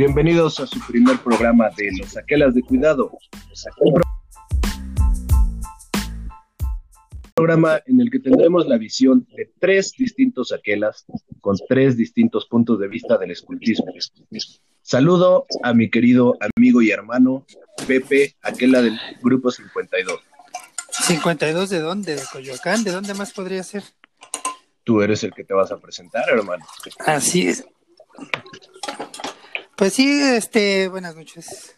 Bienvenidos a su primer programa de Los Aquelas de Cuidado. Un programa en el que tendremos la visión de tres distintos aquelas con tres distintos puntos de vista del escultismo. Saludo a mi querido amigo y hermano Pepe, aquela del Grupo 52. ¿52 de dónde? ¿De Coyoacán? ¿De dónde más podría ser? Tú eres el que te vas a presentar, hermano. Así es. Pues sí, este, buenas noches.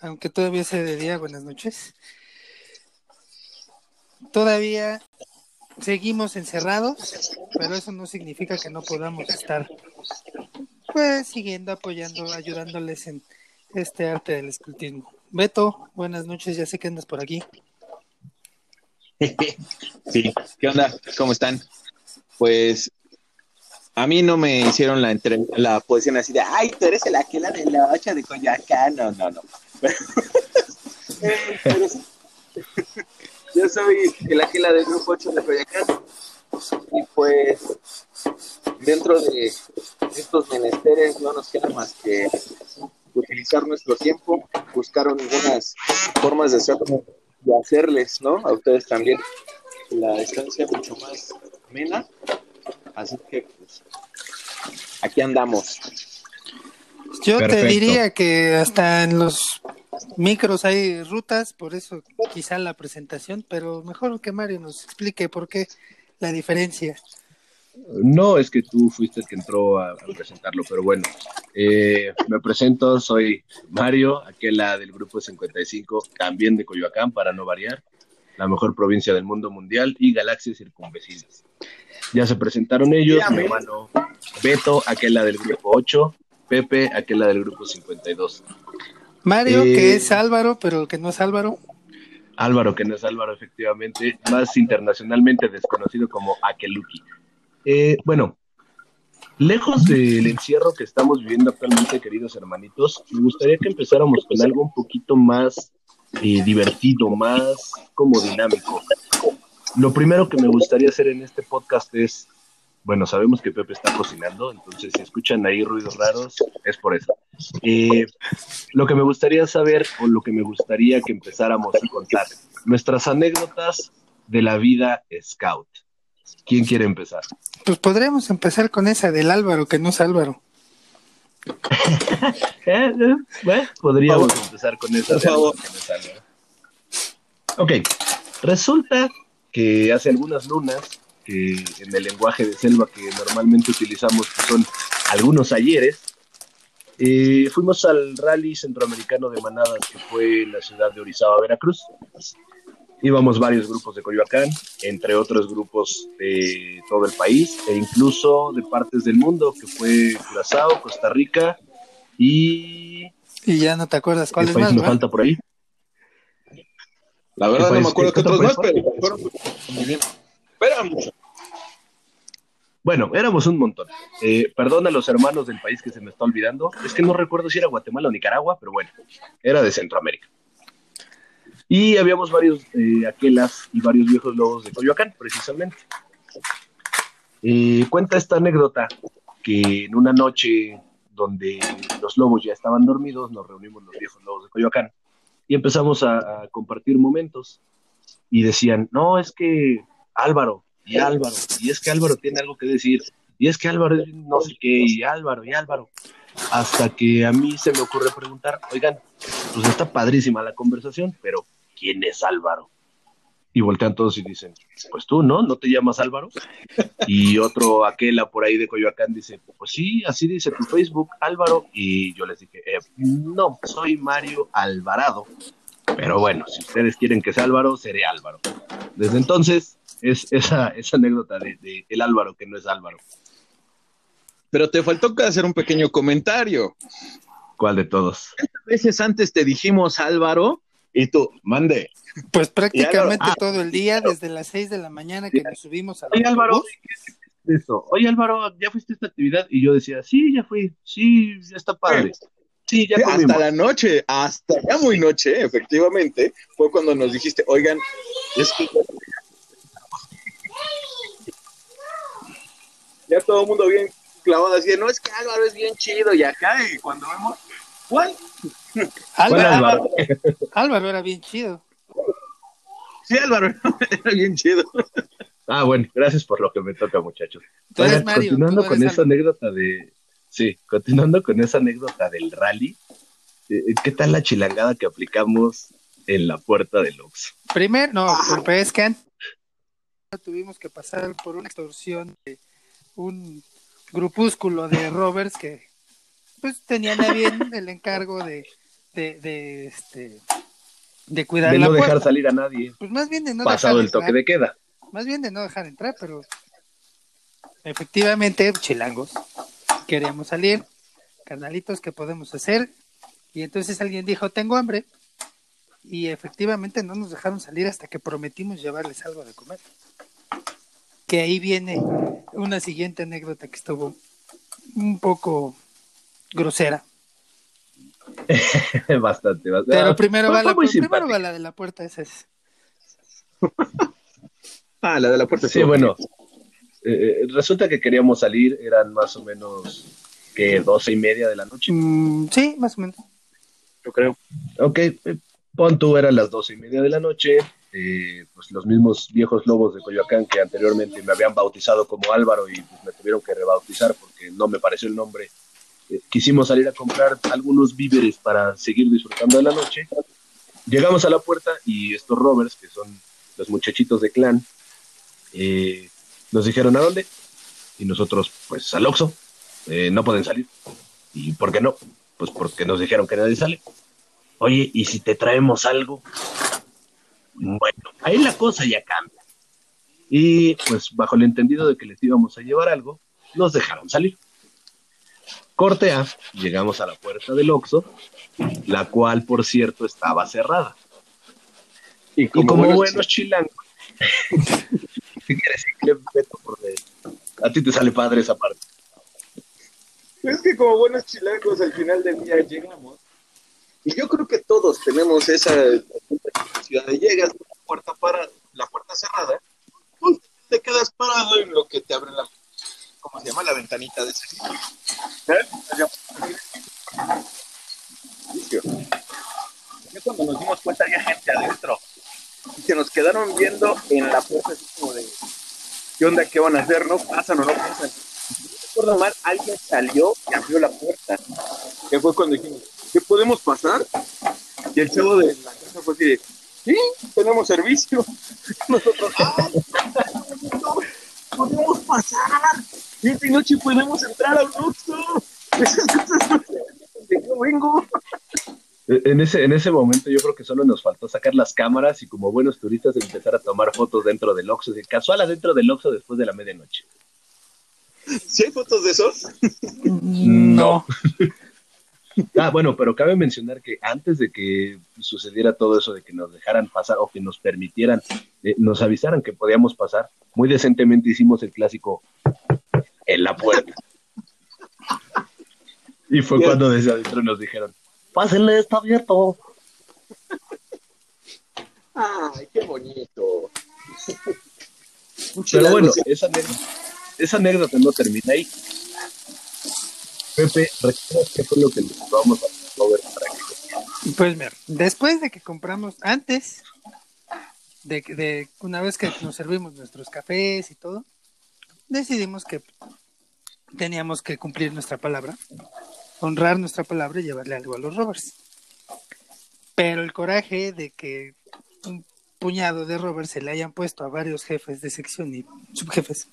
Aunque todavía sea de día, buenas noches. Todavía seguimos encerrados, pero eso no significa que no podamos estar pues siguiendo apoyando, ayudándoles en este arte del escultismo. Beto, buenas noches, ya sé que andas por aquí. Sí, ¿qué onda? ¿Cómo están? Pues a mí no me hicieron la entre la posición así de, ay, tú eres el aquela de la ocha de Coyoacán. No, no, no. Yo soy el aquela del grupo 8 de Coyoacán. Y pues, dentro de estos menesteres no nos queda más que utilizar nuestro tiempo, buscar algunas formas de hacerlo y hacerles, ¿no? A ustedes también la estancia mucho más amena. Así que, pues, aquí andamos. Yo te diría que hasta en los micros hay rutas, por eso quizá la presentación, pero mejor que Mario nos explique por qué la diferencia. No, es que tú fuiste el que entró a, presentarlo, pero bueno, eh, me presento, soy Mario, aquella del grupo 55, también de Coyoacán, para no variar, la mejor provincia del mundo mundial y galaxias circunvecinas. Ya se presentaron ellos, mi hermano Beto, aquella del grupo 8, Pepe, aquella del grupo 52. Mario, que eh, es Álvaro, pero que no es Álvaro. Álvaro, que no es Álvaro, efectivamente, más internacionalmente desconocido como Akeluki. Eh, bueno, lejos del encierro que estamos viviendo actualmente, queridos hermanitos, me gustaría que empezáramos con algo un poquito más eh, divertido, más como dinámico. Lo primero que me gustaría hacer en este podcast es, bueno, sabemos que Pepe está cocinando, entonces si escuchan ahí ruidos raros, es por eso. Eh, lo que me gustaría saber, o lo que me gustaría que empezáramos a contar, nuestras anécdotas de la vida scout. ¿Quién quiere empezar? Pues podríamos empezar con esa del Álvaro, que no es Álvaro. Eh, eh, podríamos empezar con esa. Por favor. Ok, resulta que hace algunas lunas, que en el lenguaje de selva que normalmente utilizamos, que son algunos ayeres, eh, fuimos al rally centroamericano de manadas que fue en la ciudad de Orizaba, Veracruz. Íbamos varios grupos de Coyoacán, entre otros grupos de todo el país e incluso de partes del mundo, que fue Curazao, Costa Rica y... Y ya no te acuerdas cuál es más, me falta por ahí? La verdad no me acuerdo qué otros más, pero fueron muy bien. mucho. Bueno, éramos un montón. Eh, perdón a los hermanos del país que se me está olvidando. Es que no recuerdo si era Guatemala o Nicaragua, pero bueno, era de Centroamérica. Y habíamos varios eh, aquelas y varios viejos lobos de Coyoacán, precisamente. Eh, cuenta esta anécdota que en una noche donde los lobos ya estaban dormidos, nos reunimos los viejos lobos de Coyoacán y empezamos a, compartir momentos. Y decían, no, es que Álvaro, y Álvaro, y es que Álvaro tiene algo que decir, y es que Álvaro no sé qué, y Álvaro, y Álvaro. Hasta que a mí se me ocurre preguntar, oigan, pues está padrísima la conversación, pero ¿quién es Álvaro? Y voltean todos y dicen, pues tú, ¿no? ¿No te llamas Álvaro? Y otro, aquela por ahí de Coyoacán, dice, pues sí, así dice tu Facebook, Álvaro. Y yo les dije, eh, no, soy Mario Alvarado. Pero bueno, si ustedes quieren que sea Álvaro, seré Álvaro. Desde entonces, es esa, esa anécdota de, el Álvaro que no es Álvaro. Pero te faltó hacer un pequeño comentario. ¿Cuál de todos? veces antes te dijimos Álvaro y tú, mande. Pues prácticamente ah, todo el día, desde las 6 de la mañana que nos subimos a Oye, Álvaro, eso? Oye, Álvaro, ¿ya fuiste a esta actividad? Y yo decía, sí, ya fui, sí, ya está padre. Sí, ya Hasta la noche, hasta ya muy noche, efectivamente, fue cuando nos dijiste, oigan, es que ya todo el mundo bien clavados así de, no, es que Álvaro es bien chido y acá, y cuando vemos, ¿cuál? Álvaro, Álvaro? Álvaro era bien chido. Sí, Álvaro, era bien chido. Ah, bueno, gracias por lo que me toca, muchachos. Mario, continuando con esa anécdota de. Sí, continuando con esa anécdota del rally, eh, ¿qué tal la chilangada que aplicamos en la puerta del Oxxo? Primero, no, pero es que antes tuvimos que pasar por una extorsión de un grupúsculo de rovers que pues tenían a bien el encargo de, de, de, este de cuidar De la no dejar puerta. salir a nadie, Pues más bien de no pasado dejar el toque entrar. de queda. más bien de no dejar entrar, pero efectivamente, chilangos, queremos salir, canalitos, ¿qué podemos hacer? Y entonces alguien dijo, tengo hambre, y efectivamente no nos dejaron salir hasta que prometimos llevarles algo de comer. Que ahí viene una siguiente anécdota que estuvo un poco grosera. bastante, bastante. Pero Ah, primero, va la, primero va la de la puerta, esa es. Ah, la de la puerta. Sí, bueno, eh, eh, resulta que queríamos salir, eran más o menos que doce y media de la noche. Mm, sí, más o menos. Yo creo. Ok, eh, pon tú, eran las doce y media de la noche. eh, pues los mismos viejos lobos de Coyoacán que anteriormente me habían bautizado como Álvaro y pues, me tuvieron que rebautizar porque no me pareció el nombre. Eh, quisimos salir a comprar algunos víveres para seguir disfrutando de la noche. Llegamos a la puerta y estos rovers, que son los muchachitos de clan, eh, nos dijeron a dónde. Y nosotros, pues al Oxxo, eh, no pueden salir. ¿Y por qué no? Pues porque nos dijeron que nadie sale. Oye, ¿y si te traemos algo? Bueno, ahí la cosa ya cambia. Y pues bajo el entendido de que les íbamos a llevar algo, nos dejaron salir. Corte A, llegamos a la puerta del Oxxo, la cual, por cierto, estaba cerrada. Y Y como, buenos buenos chilangos, ¿qué quieres decir? A ti te sale padre esa parte. Es que como buenos chilangos al final del día llegamos. Y yo creo que todos tenemos esa ciudad de llegas, la puerta para, la puerta cerrada, pues te quedas parado en lo que te abre la, ¿cómo se llama? La ventanita de ese. ¿Eh? Ya cuando nos dimos cuenta había gente adentro. Y se nos quedaron viendo en la puerta así como de ¿qué onda? ¿Qué van a hacer? ¿No pasan o no pasan? recuerdo mal, alguien salió y abrió la puerta. Que fue cuando dijimos, ¿qué podemos pasar? Y el chavo de la casa fue así de, sí, tenemos servicio. Nosotros, ¡ah! ¡Podemos pasar! Esta noche podemos entrar al Oxxo. Esas cosas no se hacen de yo vengo. E, En ese, en ese momento yo creo que solo nos faltó sacar las cámaras y como buenos turistas empezar a tomar fotos dentro del Oxxo, de casual adentro del Oxxo después de la medianoche. ¿Sí hay fotos de esos? No. Ah, bueno, pero cabe mencionar que antes de que sucediera todo eso, de que nos dejaran pasar o que nos permitieran, eh, nos avisaran que podíamos pasar, muy decentemente hicimos el clásico en la puerta. Y fue cuando desde adentro nos dijeron, pásenle, está abierto. Ay, qué bonito. Pero bueno, esa anécdota, esa anécdota no termina ahí. Pepe, ¿recuerdas qué fue lo que le vamos a Robert para que Pues mira, después de que compramos, antes de, que- de una vez que nos servimos nuestros cafés y todo, decidimos que teníamos que cumplir nuestra palabra, honrar nuestra palabra y llevarle algo a los rovers. Pero el coraje de que un puñado de rovers se le hayan puesto a varios jefes de sección y subjefes,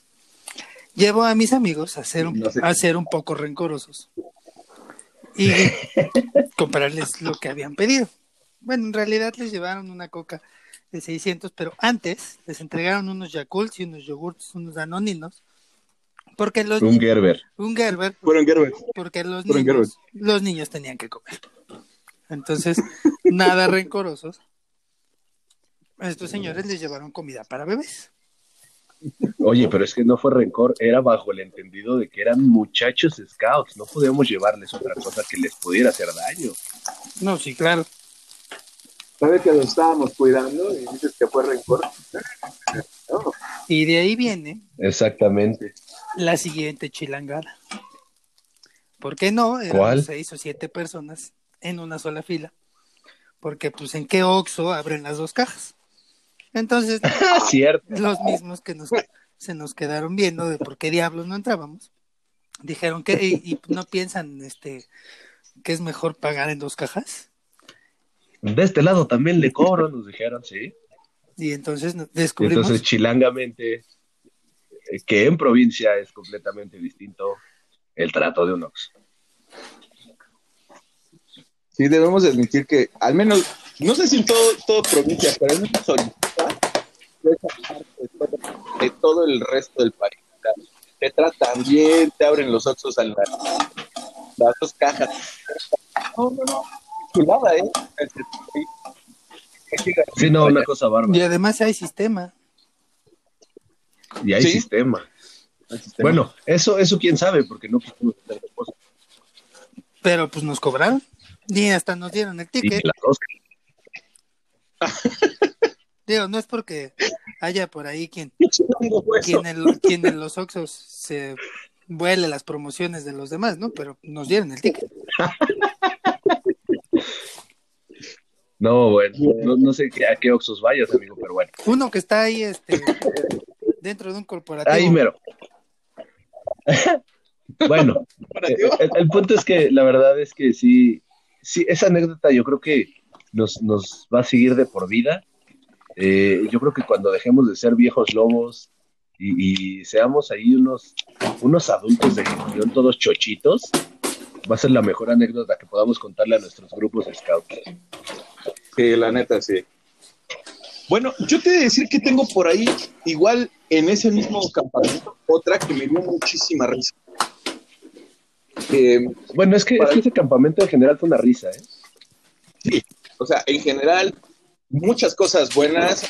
llevó a mis amigos a ser un, No sé. a ser un poco rencorosos y comprarles lo que habían pedido. Bueno, en realidad les llevaron una coca de 600, pero antes les entregaron unos Yakults y unos yogurts, unos danoninos, porque los un Gerber? un Gerber, Fueron Gerber. porque los Gerber. niños, los niños tenían que comer. Entonces, nada rencorosos. Estos señores les llevaron comida para bebés. Oye, pero es que no fue rencor, era bajo el entendido de que eran muchachos scouts, no podíamos llevarles otra cosa que les pudiera hacer daño. No, sí, claro. ¿Sabes que nos estábamos cuidando y dices que fue rencor? No. Y de ahí viene Exactamente. la siguiente chilangada. ¿Por qué no? Éramos ¿Cuál? seis o siete personas en una sola fila. Porque, pues, ¿en qué Oxxo abren las dos cajas? Entonces, Cierto. los mismos que nos, se nos quedaron viendo de por qué diablos no entrábamos, dijeron que, y, y no piensan este que es mejor pagar en dos cajas. De este lado también le cobro, nos dijeron, sí. Y entonces Y descubrimos entonces, chilangamente, eh, que en provincia es completamente distinto el trato de un Ox. Sí, debemos de admitir que, al menos, no sé si en todo, todo provincia, pero en una solicitud de esa parte de todo- el resto del país. Te tratan bien, te abren los oxos a la- las dos cajas. No, no, no. Chulada, ¿eh? Sí, no, una cosa y además hay sistema. Y hay Sí. sistema. Bueno, eso, eso quién sabe, porque no quisimos hacer cosas. Pero pues nos cobraron. Y hasta nos dieron el Y ticket. dos. Digo, no es porque haya por ahí quien, quien, en, quien en los Oxxos se vuele las promociones de los demás, ¿no? Pero nos dieron el ticket. No, bueno, no, no sé a qué Oxos vayas, amigo, pero bueno. Uno que está ahí este, dentro de un corporativo. Ahí mero. bueno, eh, el, el punto es que la verdad es que sí, sí, esa anécdota yo creo que nos, nos va a seguir de por vida. Eh, yo creo que cuando dejemos de ser viejos lobos y, y seamos ahí unos, unos adultos de gestión, todos chochitos, va a ser la mejor anécdota que podamos contarle a nuestros grupos scouts. Sí, la neta, sí. Bueno, yo te he de decir que tengo por ahí, igual en ese mismo campamento, otra que me dio muchísima risa. Eh, Bueno, es que, es que ese campamento en general fue una risa, ¿eh? sí, o sea, en general, muchas cosas buenas,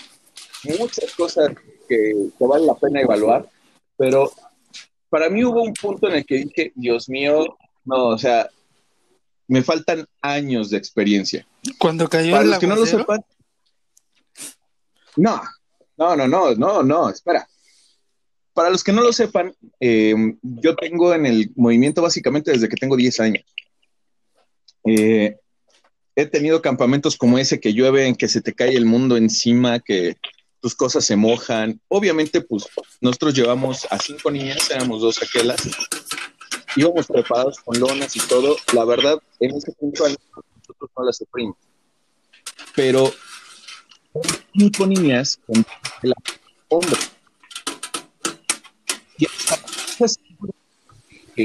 muchas cosas que, que vale la pena evaluar, pero para mí hubo un punto en el que dije, Dios mío, no, o sea, me faltan años de experiencia. Cuando cayó Para el los que no lo sepan. No, no, no, no, no, no, espera. Para los que no lo sepan, eh, yo tengo en el movimiento básicamente desde que tengo 10 años. Eh, he tenido campamentos como ese que llueve, en que se te cae el mundo encima, que tus cosas se mojan. Obviamente, pues nosotros llevamos a cinco niñas, éramos dos aquelas, íbamos preparados con lonas y todo. La verdad, en ese punto nosotros no las sufrimos pero cinco niñas con el que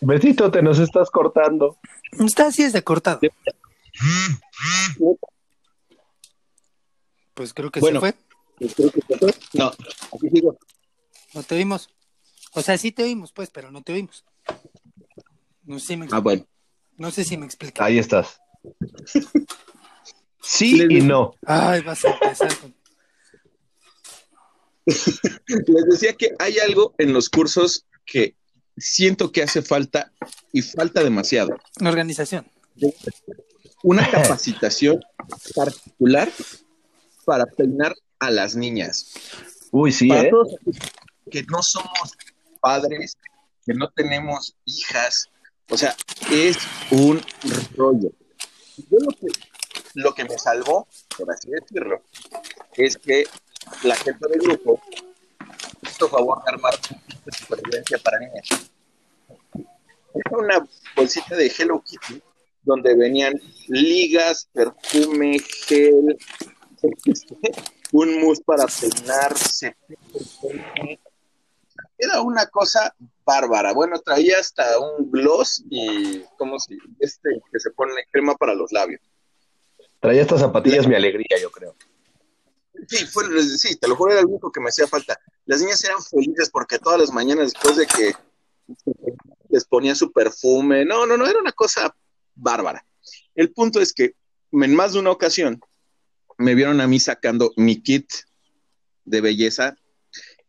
Besito, te nos estás cortando. está así es de cortado. Pues creo que Bueno. se fue. creo que se fue. No, aquí sigo. No te oímos. O sea, sí te oímos, pues, pero no te oímos. No sé si me, Ah, bueno. no sé si me explica. Ahí estás. Sí Les y no. Ay, vas a empezar con... Les decía que hay algo en los cursos que siento que hace falta y falta demasiado. Una organización. Una capacitación particular para peinar a las niñas. Uy, sí, para ¿eh? todos que no somos padres, que no tenemos hijas, o sea, es un rollo. Yo lo que, lo que me salvó, por así decirlo, es que la gente del grupo hizo favor de armar de supervivencia para niñas. Era una bolsita de Hello Kitty donde venían ligas, perfume, gel, un mousse para peinar, cepillo. Era una cosa bárbara. Bueno, traía hasta un gloss y, ¿cómo se Este que se pone crema para los labios. Traía estas zapatillas mi alegría, yo creo. Sí, fue, sí, te lo juro, era lo único que me hacía falta. Las niñas eran felices porque todas las mañanas, después de que les ponía su perfume, no, no, no, era una cosa bárbara. El punto es que en más de una ocasión me vieron a mí sacando mi kit de belleza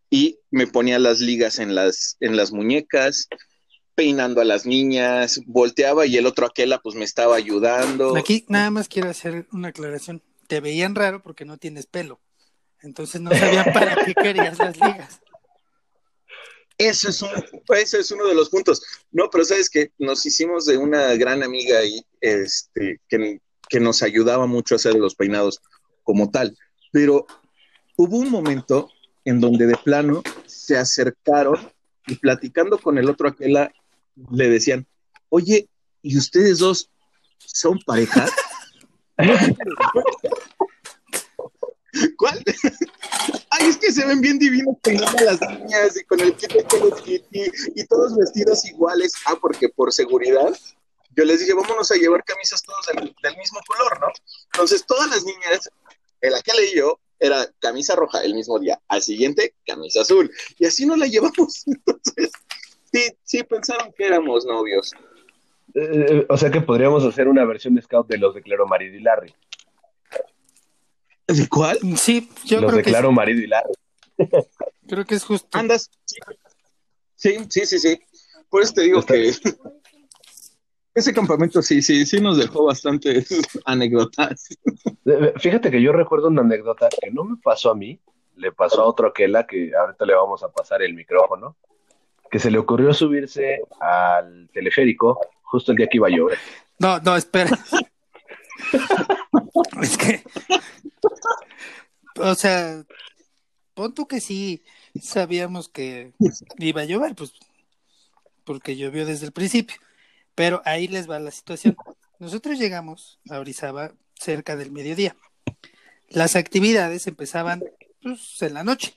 y me ponía las ligas en las, en las muñecas, peinando a las niñas, volteaba y el otro aquela pues me estaba ayudando. Aquí nada más quiero hacer una aclaración. Te veían raro porque no tienes pelo. Entonces no sabían para qué querías las ligas. Eso es, un, eso es uno de los puntos. No, pero sabes que nos hicimos de una gran amiga ahí, este, que, que nos ayudaba mucho a hacer los peinados como tal. Pero hubo un momento en donde de plano se acercaron y platicando con el otro aquel le decían, oye, ¿y ustedes dos son pareja? ¿Cuál? Ay, es que se ven bien divinos peinando las niñas y con el kit de y todos vestidos iguales. Ah, porque por seguridad, yo les dije, vámonos a llevar camisas todos del, mismo color, ¿no? Entonces, todas las niñas, en la que leí yo, era camisa roja el mismo día. Al siguiente, camisa azul. Y así nos la llevamos. Entonces, sí, sí pensaron que éramos novios. Eh, o sea que podríamos hacer una versión de Scout de los de Claro Marido y Larry. ¿De cuál? Sí, yo los creo de Claro Marido y Larry. Creo que es justo. Andas. Sí, sí, sí, sí. Por eso te digo que ese campamento sí, sí, sí nos dejó bastantes anécdotas. Fíjate que yo recuerdo una anécdota que no me pasó a mí, le pasó a otro aquella que ahorita le vamos a pasar el micrófono, que se le ocurrió subirse al teleférico justo el día que iba a llover. No, no, espera. es que, o sea, pon tú que sí sabíamos que iba a llover, pues, porque llovió desde el principio. Pero ahí les va la situación. Nosotros llegamos a Orizaba cerca del mediodía. Las actividades empezaban pues, en la noche.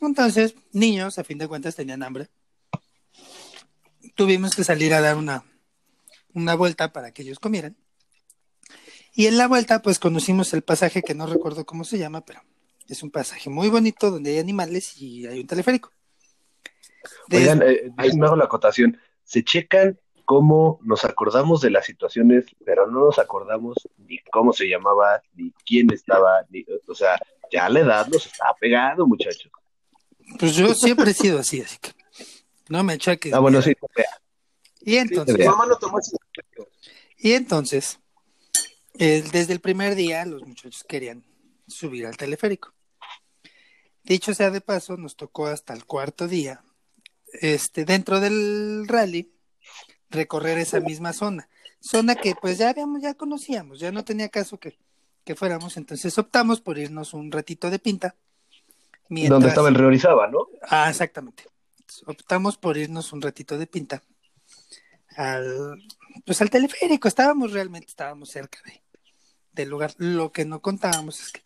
Entonces, niños, a fin de cuentas, tenían hambre. Tuvimos que salir a dar una, una vuelta para que ellos comieran. Y en la vuelta, pues conocimos el pasaje que no recuerdo cómo se llama, pero es un pasaje muy bonito donde hay animales y hay un teleférico. Oigan, eh, me hago la acotación se checan cómo nos acordamos de las situaciones, pero no nos acordamos ni cómo se llamaba, ni quién estaba, ni, o sea, ya la edad nos está pegando, muchachos. Pues yo siempre he sido así, así que no me echaques. Ah, bueno, sí. Y entonces, y entonces, desde el primer día los muchachos querían subir al teleférico. Dicho sea de paso, nos tocó hasta el cuarto día este, dentro del rally, recorrer esa misma zona. Zona que pues ya habíamos, ya conocíamos, ya no tenía caso que, que fuéramos, entonces optamos por irnos un ratito de pinta. Donde estaba el río Orizaba, ¿no? Ah, exactamente. Optamos por irnos un ratito de pinta al, pues al teleférico, estábamos realmente, estábamos cerca de, del lugar. Lo que no contábamos es que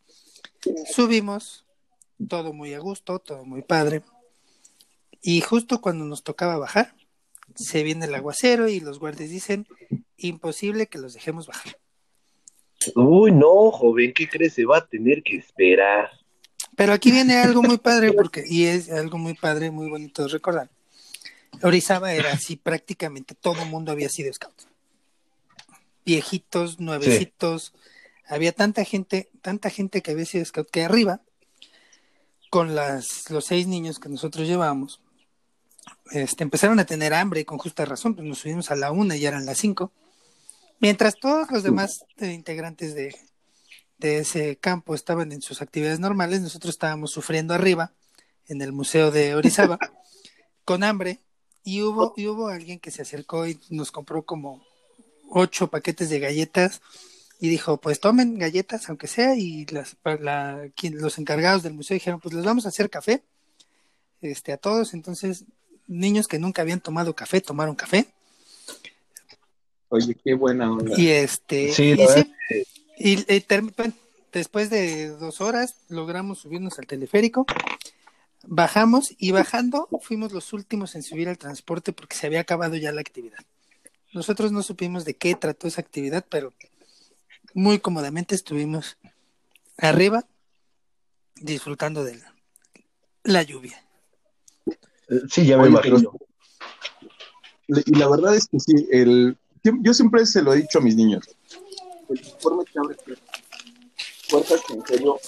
subimos, todo muy a gusto, todo muy padre. Y justo cuando nos tocaba bajar, se viene el aguacero y los guardias dicen, imposible que los dejemos bajar. Uy, no, joven, ¿qué crees? Se va a tener que esperar. Pero aquí viene algo muy padre, porque, y es algo muy padre, muy bonito de recordar. Orizaba era así, prácticamente todo el mundo había sido scout. Viejitos, nuevecitos, había tanta gente, tanta gente que había sido scout que arriba, con las, los seis niños que nosotros llevábamos, este, empezaron a tener hambre con justa razón, pues nos subimos a la una y eran las cinco. Mientras todos los demás integrantes de, ese campo estaban en sus actividades normales, nosotros estábamos sufriendo arriba, en el Museo de Orizaba, con hambre, y hubo, y hubo alguien que se acercó y nos compró como ocho paquetes de galletas y dijo, pues tomen galletas, aunque sea, y las, los encargados del museo dijeron, pues les vamos a hacer café este, a todos, entonces niños que nunca habían tomado café tomaron café. Oye, qué buena onda. Y este, y, después de dos horas logramos subirnos al teleférico, bajamos y bajando fuimos los últimos en subir al transporte porque se había acabado ya la actividad. Nosotros no supimos de qué trató esa actividad, pero muy cómodamente estuvimos arriba disfrutando de la lluvia. Sí, ya me imagino. y la verdad es que sí, el, yo siempre se lo he dicho a mis niños. El informe que abre puertas que en serio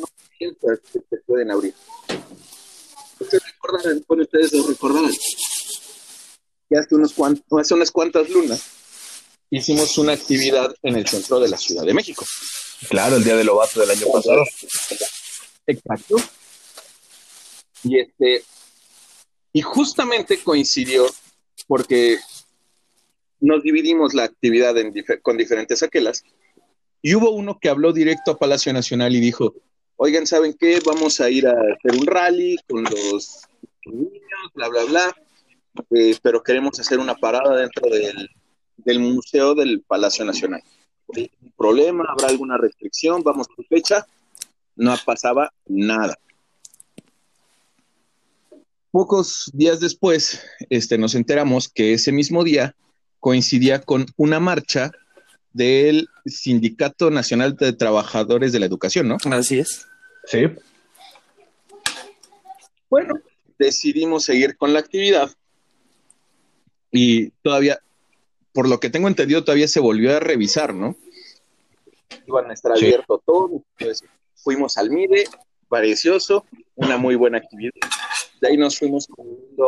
no piensas que se pueden abrir. Ustedes recordarán, bueno, ustedes lo recordarán, que hace, unos cuantos, hace unas cuantas lunas hicimos una actividad en el centro de la Ciudad de México. Claro, el día del Lobato del año pasado. Exacto Y este, y justamente coincidió porque nos dividimos la actividad con diferentes aquelas. Y hubo uno que habló directo a Palacio Nacional y dijo, oigan, ¿saben qué? Vamos a ir a hacer un rally con los niños, bla, bla, bla, eh, pero queremos hacer una parada dentro del, del Museo del Palacio Nacional. ¿Un problema? ¿Habrá alguna restricción? ¿Vamos a fecha? No pasaba nada. Pocos días después, este, nos enteramos que ese mismo día coincidía con una marcha del Sindicato Nacional de Trabajadores de la Educación, ¿no? Así es. Sí. Bueno, decidimos seguir con la actividad y todavía, por lo que tengo entendido, todavía se volvió a revisar, ¿no? Iban a estar abierto todo, pues fuimos al MIDE, parecioso, una muy buena actividad. De ahí nos fuimos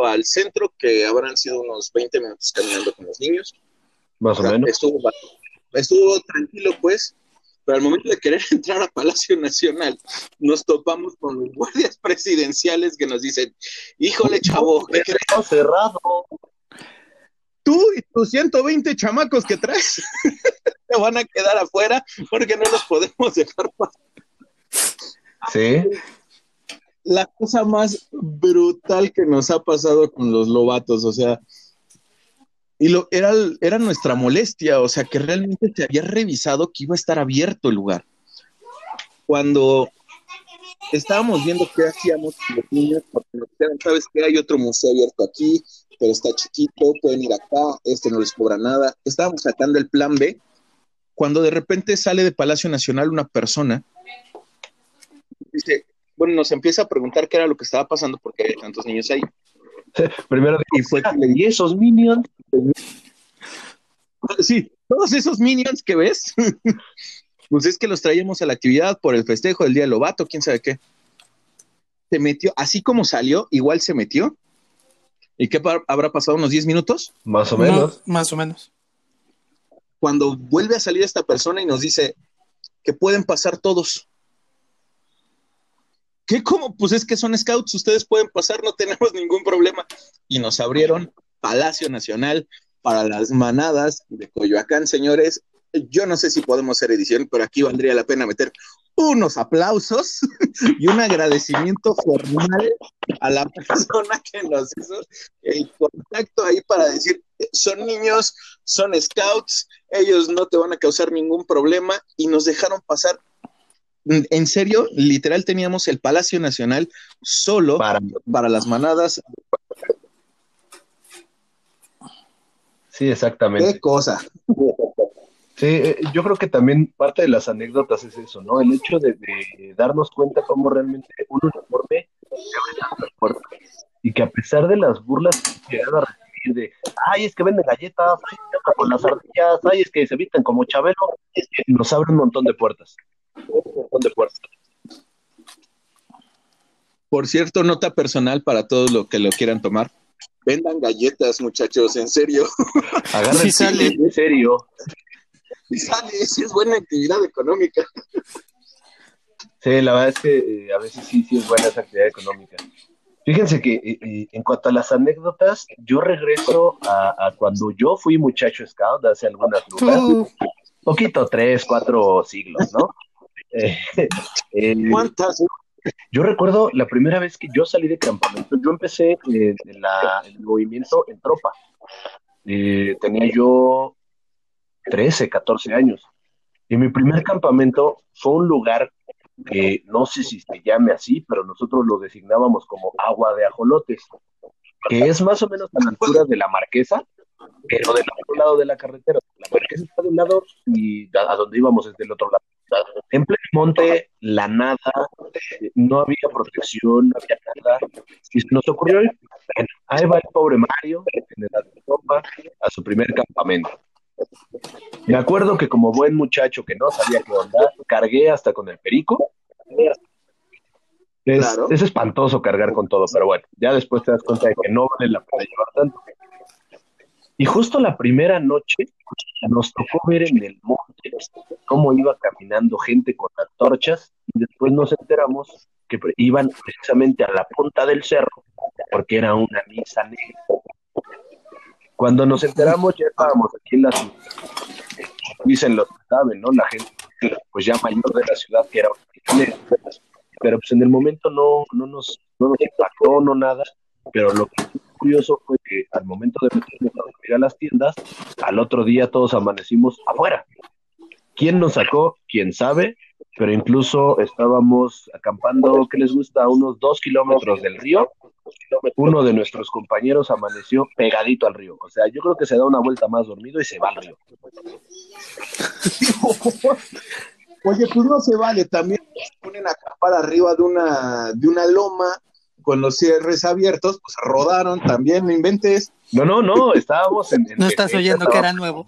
al centro, que habrán sido unos 20 minutos caminando con los niños. Más o, menos. Estuvo, estuvo tranquilo, pues, pero al momento de querer entrar a Palacio Nacional, nos topamos con los guardias presidenciales que nos dicen, híjole, chavo, ¿qué cerrado. Tú y tus 120 chamacos que traes te van a quedar afuera porque no los podemos dejar pasar. Sí. La cosa más brutal que nos ha pasado con los lobatos, o sea, y lo, era, era nuestra molestia, o sea, que realmente se había revisado que iba a estar abierto el lugar. Cuando estábamos viendo qué hacíamos con los niños, porque nos dijeron, ¿sabes qué? Hay otro museo abierto aquí, pero está chiquito, pueden ir acá, este no les cobra nada. Estábamos sacando el plan B, cuando de repente sale de Palacio Nacional una persona dice, bueno, nos empieza a preguntar qué era lo que estaba pasando porque hay tantos niños ahí. Primero y fue que le di esos minions. Sí, todos esos minions que ves, pues es que los traíamos a la actividad por el festejo del Día del Lobato, quién sabe qué. Se metió, así como salió, igual se metió. ¿Y qué habrá pasado? ¿Unos 10 minutos? Más o menos. más o menos. Cuando vuelve a salir esta persona y nos dice que pueden pasar todos. ¿Qué cómo? Pues es que son scouts, ustedes pueden pasar, no tenemos ningún problema. Y nos abrieron Palacio Nacional para las manadas de Coyoacán, señores. Yo no sé si podemos hacer edición, pero aquí valdría la pena meter unos aplausos y un agradecimiento formal a la persona que nos hizo el contacto ahí para decir, son niños, son scouts, ellos no te van a causar ningún problema y nos dejaron pasar en serio, literal teníamos el Palacio Nacional solo para, las manadas. Sí, exactamente. Qué cosa. Sí, eh, yo creo que también parte de las anécdotas es eso, ¿no? El hecho de, darnos cuenta cómo realmente un uniforme y que a pesar de las burlas que a recibir de, ay, es que venden galletas, ay, con las ardillas, ay, es que se visten como Chabelo, nos abre un montón de puertas de Por cierto, nota personal para todos los que lo quieran tomar. Vendan galletas, muchachos, en serio. Agarren sale. en serio. Y sale, es buena actividad económica. Sí, la verdad es que eh, a veces sí, sí es buena esa actividad económica. Fíjense que eh, eh, en cuanto a las anécdotas, yo regreso a, cuando yo fui muchacho scout hace algunas lunas, poquito, tres, cuatro siglos, ¿no? Eh, ¿Cuántas? Yo recuerdo la primera vez que yo salí de campamento, yo empecé eh, en el movimiento en tropa. Eh, tenía yo 13, 14 años. Y mi primer campamento fue un lugar que no sé si se llame así, pero nosotros lo designábamos como agua de ajolotes, que es más o menos a la altura de la marquesa, pero del otro lado de la carretera. La marquesa está de un lado y a donde íbamos es del otro lado. En monte, la nada, no había protección, no había nada. Y se nos ocurrió, bueno, ahí va el pobre Mario, en edad de ropa, a su primer campamento. Me acuerdo que como buen muchacho que no sabía qué onda, cargué hasta con el perico. Es, es espantoso cargar con todo, pero bueno, ya después te das cuenta de que no vale la pena llevar tanto. Y justo la primera noche nos tocó ver en el monte cómo iba caminando gente con antorchas y después nos enteramos que iban precisamente a la punta del cerro porque era una misa negra. Cuando nos enteramos ya estábamos aquí en la ciudad. Dicen los que saben, ¿no? La gente pues ya mayor de la ciudad que era una negra. Pero pues en el momento no, no, nos, no nos impactó, no nada. Pero lo que curioso fue que al momento de meternos a dormir a las tiendas, al otro día todos amanecimos afuera. ¿Quién nos sacó? ¿Quién sabe? Pero incluso estábamos acampando, ¿qué les gusta? A unos dos kilómetros del río. Uno de nuestros compañeros amaneció pegadito al río. O sea, yo creo que se da una vuelta más dormido y se va al río. Oye, pues no se vale. También se ponen a acampar arriba de una, de una loma con los cierres abiertos, pues rodaron también, no inventes. No, no, no, estábamos en... en no estás oyendo que era nuevo.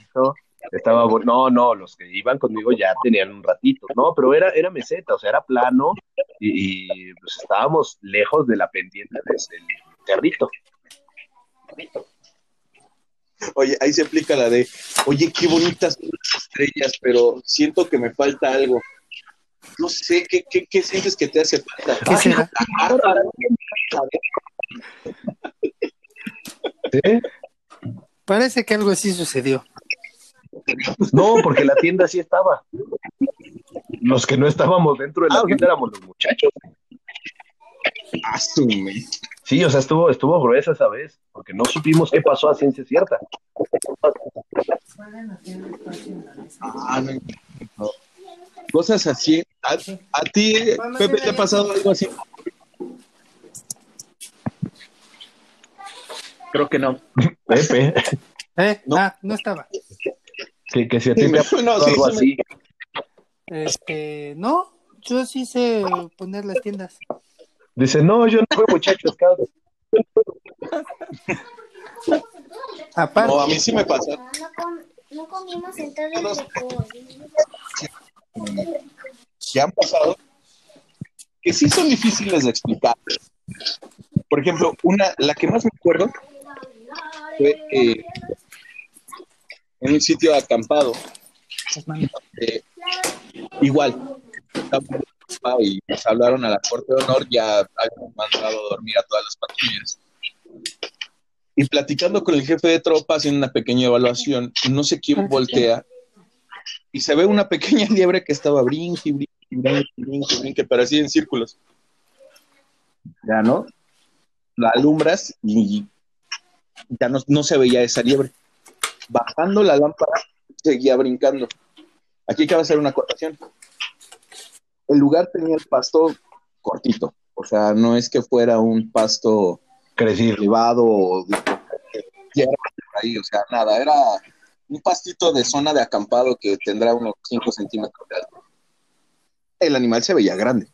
Estaba, no, no, los que iban conmigo ya tenían un ratito, no, pero era, era meseta, o sea, era plano y, pues estábamos lejos de la pendiente del cerrito. Oye, ahí se explica la de, oye, qué bonitas son las estrellas, pero siento que me falta algo. No sé, ¿qué, qué, qué sientes que te hace falta? ¿Qué será? ¿Sí? Parece que algo así sucedió. No, porque la tienda sí estaba. Los que no estábamos dentro de la Ah, tienda éramos los muchachos. Asume. Sí, o sea, estuvo, estuvo gruesa esa vez, porque no supimos qué pasó a ciencia cierta. Ah, no, no. Cosas así. ¿A, a ti, Pepe, te ha pasado algo así? Creo que no. Pepe, ¿Eh? No. Ah, no estaba. que, que si a ti pasado No, sí, algo sí me- así. Este, no, yo sí sé poner las tiendas. Dice, no, yo no fui muchacho scout. Aparte, No, a mí sí me pasa. No, com- no comimos en todo el recorrido. que han pasado que sí son difíciles de explicar. Por ejemplo, una, la que más me acuerdo fue eh, en un sitio acampado, eh, igual, y nos hablaron a la Corte de Honor, ya habíamos mandado a dormir a todas las patrullas. Y platicando con el jefe de tropa, haciendo una pequeña evaluación, no sé quién voltea y se ve una pequeña liebre que estaba brinque, brinque, brinque, brinque, brinque, pero así en círculos. Ya, ¿no? La alumbras y ya no, no se veía esa liebre. Bajando la lámpara, seguía brincando. Aquí cabe hacer una acotación. El lugar tenía el pasto cortito, o sea, no es que fuera un pasto Crecido. elevado o de tierra ahí, o sea, nada, era un pastito de zona de acampado que tendrá unos 5 centímetros de alto. El animal se veía grande,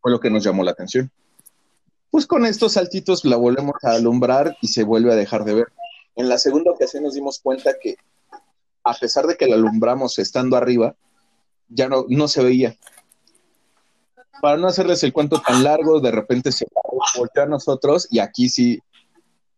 fue lo que nos llamó la atención. Pues con estos saltitos la volvemos a alumbrar y se vuelve a dejar de ver. En la segunda ocasión nos dimos cuenta que a pesar de que la alumbramos estando arriba, ya no, no se veía. Para no hacerles el cuento tan largo, de repente se volteó a nosotros y aquí sí,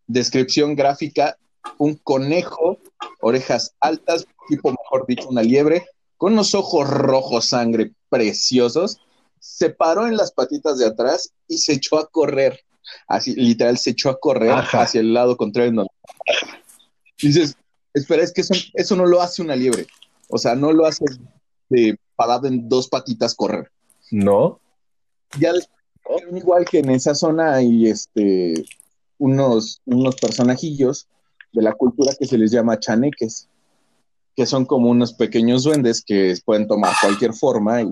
descripción gráfica, un conejo, orejas altas, tipo mejor dicho, una liebre, con unos ojos rojos sangre preciosos, se paró en las patitas de atrás y se echó a correr. Así, literal, se echó a correr Ajá. hacia el lado contrario. No. Dices, espera, es que eso, eso no lo hace una liebre. O sea, no lo hace de parado en dos patitas correr No. ya igual que en esa zona hay este unos, unos personajillos de la cultura que se les llama chaneques, que son como unos pequeños duendes que pueden tomar cualquier forma y,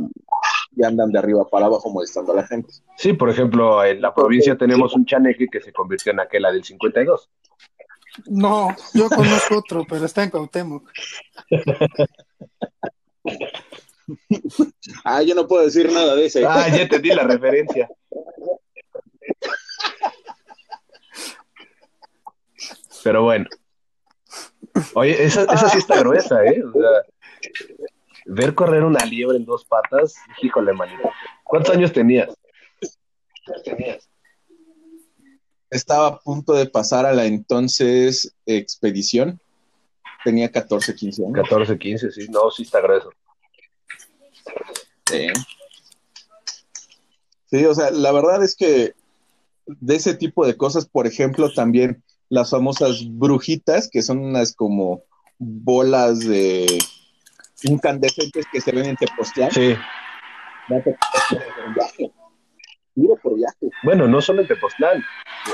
y andan de arriba para abajo molestando a la gente. Sí, por ejemplo, en la provincia tenemos un chaneque que se convirtió en aquella del 52. no, yo conozco otro, pero está en Cuauhtémoc. Ah, yo no puedo decir nada de ese. Ah, ya entendí la referencia. Pero bueno. Oye, esa, esa sí está gruesa, ¿eh? O sea, ver correr una liebre en dos patas, híjole, manito. ¿Cuántos años tenías? Estaba a punto de pasar a la entonces expedición tenía 14, 15 años. 14, 15, sí. No, sí está grueso. Sí. Sí, o sea, la verdad es que de ese tipo de cosas, por ejemplo, también las famosas brujitas, que son unas como bolas de incandescentes que se ven en Tepoztlán. Sí. Por viaje. Bueno, no solo en Tepoztlán.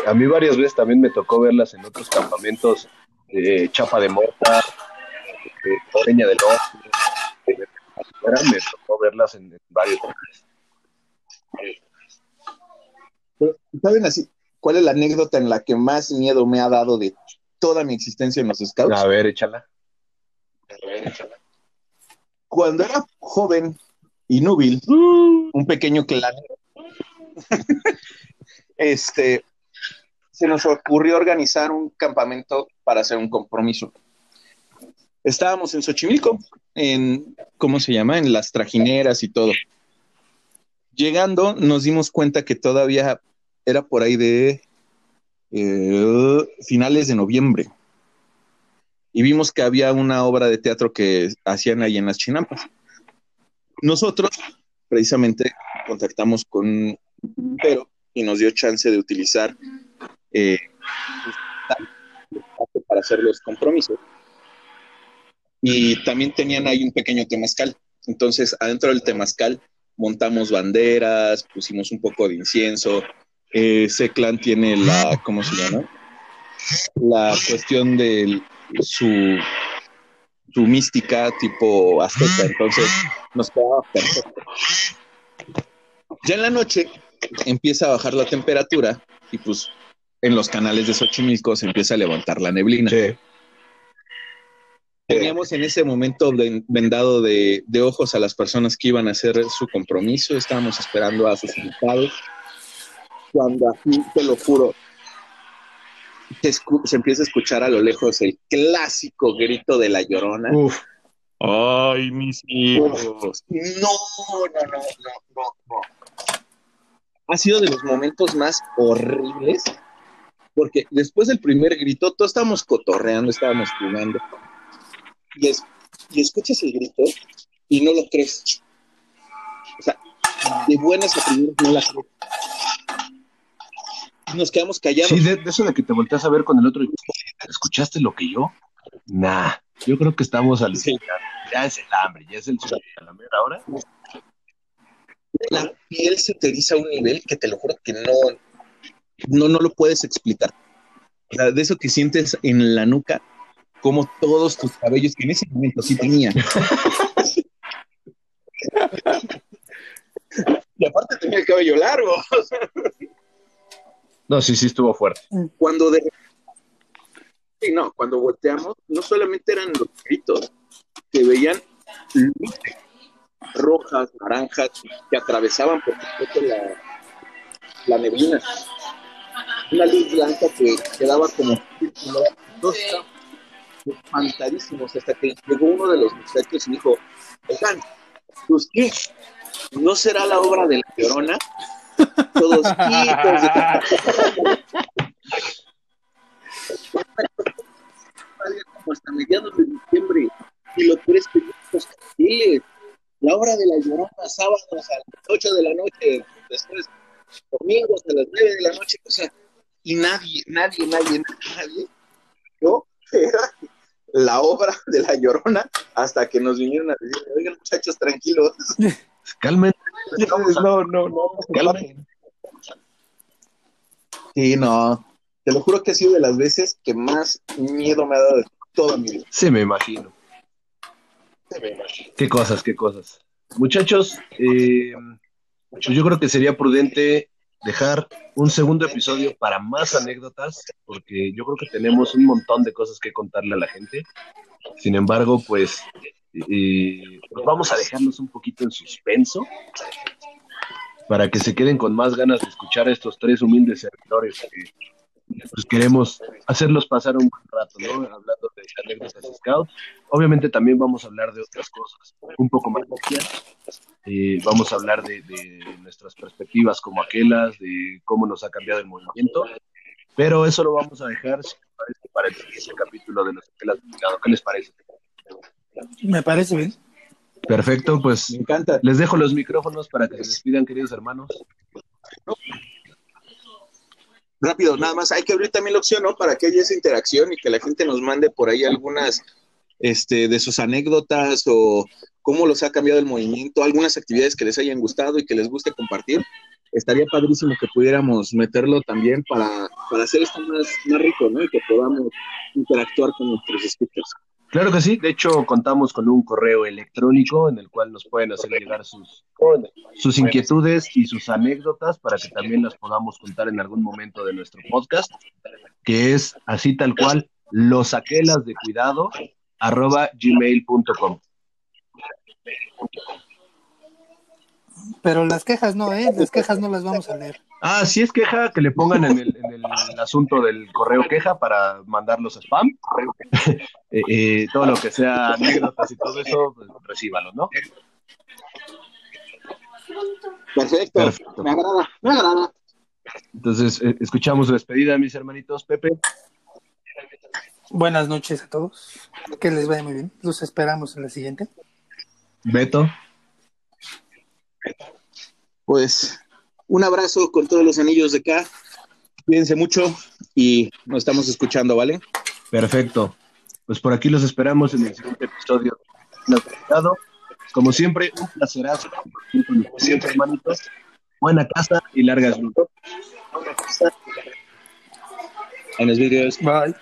A mí varias veces también me tocó verlas en otros campamentos, eh, Chapa de Mota, eh, Peña del Norte. eh, afuera me tocó verlas en, en varios lugares. Pero, ¿Saben así cuál es la anécdota en la que más miedo me ha dado de toda mi existencia en los scouts? A ver, échala. Cuando era joven y núbil, un pequeño clan, este, se nos ocurrió organizar un campamento para hacer un compromiso. Estábamos en Xochimilco, en, ¿cómo se llama? En las trajineras y todo. Llegando, nos dimos cuenta que todavía era por ahí de eh, finales de noviembre. Y vimos que había una obra de teatro que hacían ahí en las chinampas. Nosotros, precisamente, contactamos con pero y nos dio chance de utilizar eh, para hacer los compromisos. Y también tenían ahí un pequeño temazcal. Entonces, adentro del temazcal montamos banderas, pusimos un poco de incienso. Eh, ese clan tiene la, ¿cómo se llama? La cuestión de su, su mística tipo azteca. Entonces, nos quedaba perfecto. Ya en la noche empieza a bajar la temperatura y pues en los canales de Xochimilco se empieza a levantar la neblina. Sí. Teníamos en ese momento ven- vendado de, de ojos a las personas que iban a hacer su compromiso, estábamos esperando a sus invitados. Cuando así, te lo juro, se, empieza a escuchar a lo lejos el clásico grito de la llorona. Uf, ¡Ay, mis hijos! No, no, no, no, no, no. Ha sido de los momentos más horribles, porque después del primer grito, todos estábamos cotorreando, estábamos jugando, y, es- y escuchas el grito y no lo crees. O sea, de buenas a primeras no la crees. Nos quedamos callados. sí, de, de eso de que te volteas a ver con el otro y ¿escuchaste lo que yo? Nah, yo creo que estamos alucinando. Ya es el hambre, ya es el sueño. A la mera hora. la piel se te eriza a un nivel que te lo juro que no, no, no lo puedes explicar. O sea, de eso que sientes en la nuca, como todos tus cabellos, que en ese momento sí tenía. y aparte tenía el cabello largo. No, sí, sí estuvo fuerte. Cuando de Sí, no, cuando volteamos, no solamente eran los gritos, que veían luces rojas, naranjas, que atravesaban por completo la, la neblina. Una luz blanca que quedaba como. Todos espantadísimos hasta que llegó uno de los muchachos y dijo, oigan, pues qué, ¿no será la obra de la llorona? Todos de como hasta mediados de diciembre. Y lo peor es que los carteles, la obra de la llorona, sábados a las 8 de la noche, después domingos a las 9 de la noche, o sea, y nadie, nadie, nadie, nadie, yo era la obra de la llorona hasta que nos vinieron a decir, oigan muchachos, tranquilos. Calmen. No, no, no, Calmen. Sí, no. Te lo juro que ha sido de las veces que más miedo me ha dado de toda mi vida. Se me imagino. Qué cosas, qué cosas. Muchachos, eh, pues yo creo que sería prudente dejar un segundo episodio para más anécdotas, porque yo creo que tenemos un montón de cosas que contarle a la gente. Sin embargo, pues, eh, vamos a dejarlos un poquito en suspenso para que se queden con más ganas de escuchar a estos tres humildes servidores que pues queremos hacerlos pasar un buen rato, ¿no? Hablando de anécdotas de Scout. Obviamente también vamos a hablar de otras cosas un poco más. Eh, vamos a hablar de, de nuestras perspectivas como aquelas, de cómo nos ha cambiado el movimiento, pero eso lo vamos a dejar si les parece, para el siguiente capítulo de los Cuidado. ¿Qué les parece? Me parece bien. Perfecto, pues Me encanta. les dejo los micrófonos para que se despidan, queridos hermanos. Rápido, nada más, hay que abrir también la opción, ¿no? Para que haya esa interacción y que la gente nos mande por ahí algunas este, de sus anécdotas o cómo los ha cambiado el movimiento, algunas actividades que les hayan gustado y que les guste compartir. Estaría padrísimo que pudiéramos meterlo también para, para hacer esto más, más rico, ¿no? Y que podamos interactuar con nuestros escuchas. Claro que sí, de hecho contamos con un correo electrónico en el cual nos pueden hacer llegar sus, sus inquietudes y sus anécdotas para que también las podamos contar en algún momento de nuestro podcast, que es así tal cual, los aquelas de cuidado arroba gmail.com. Pero las quejas no, ¿eh? Las quejas no las vamos a leer. Ah, si es queja, que le pongan en el, en el asunto del correo queja para mandarlos a spam. Eh, eh, todo lo que sea anécdotas y todo eso, pues, recíbalo, ¿no? Perfecto, Perfecto. me agrada, me agrada. Entonces, eh, escuchamos su despedida, mis hermanitos. Pepe, Buenas noches a todos. Que les vaya muy bien. Los esperamos en la siguiente. Beto, Pues un abrazo con todos los anillos de acá. Cuídense mucho y nos estamos escuchando, ¿vale? perfecto. Pues por aquí los esperamos en el siguiente episodio. Como siempre, un placerazo. Como siempre, hermanitos. Buena casa y largas luces. En los videos. Bye.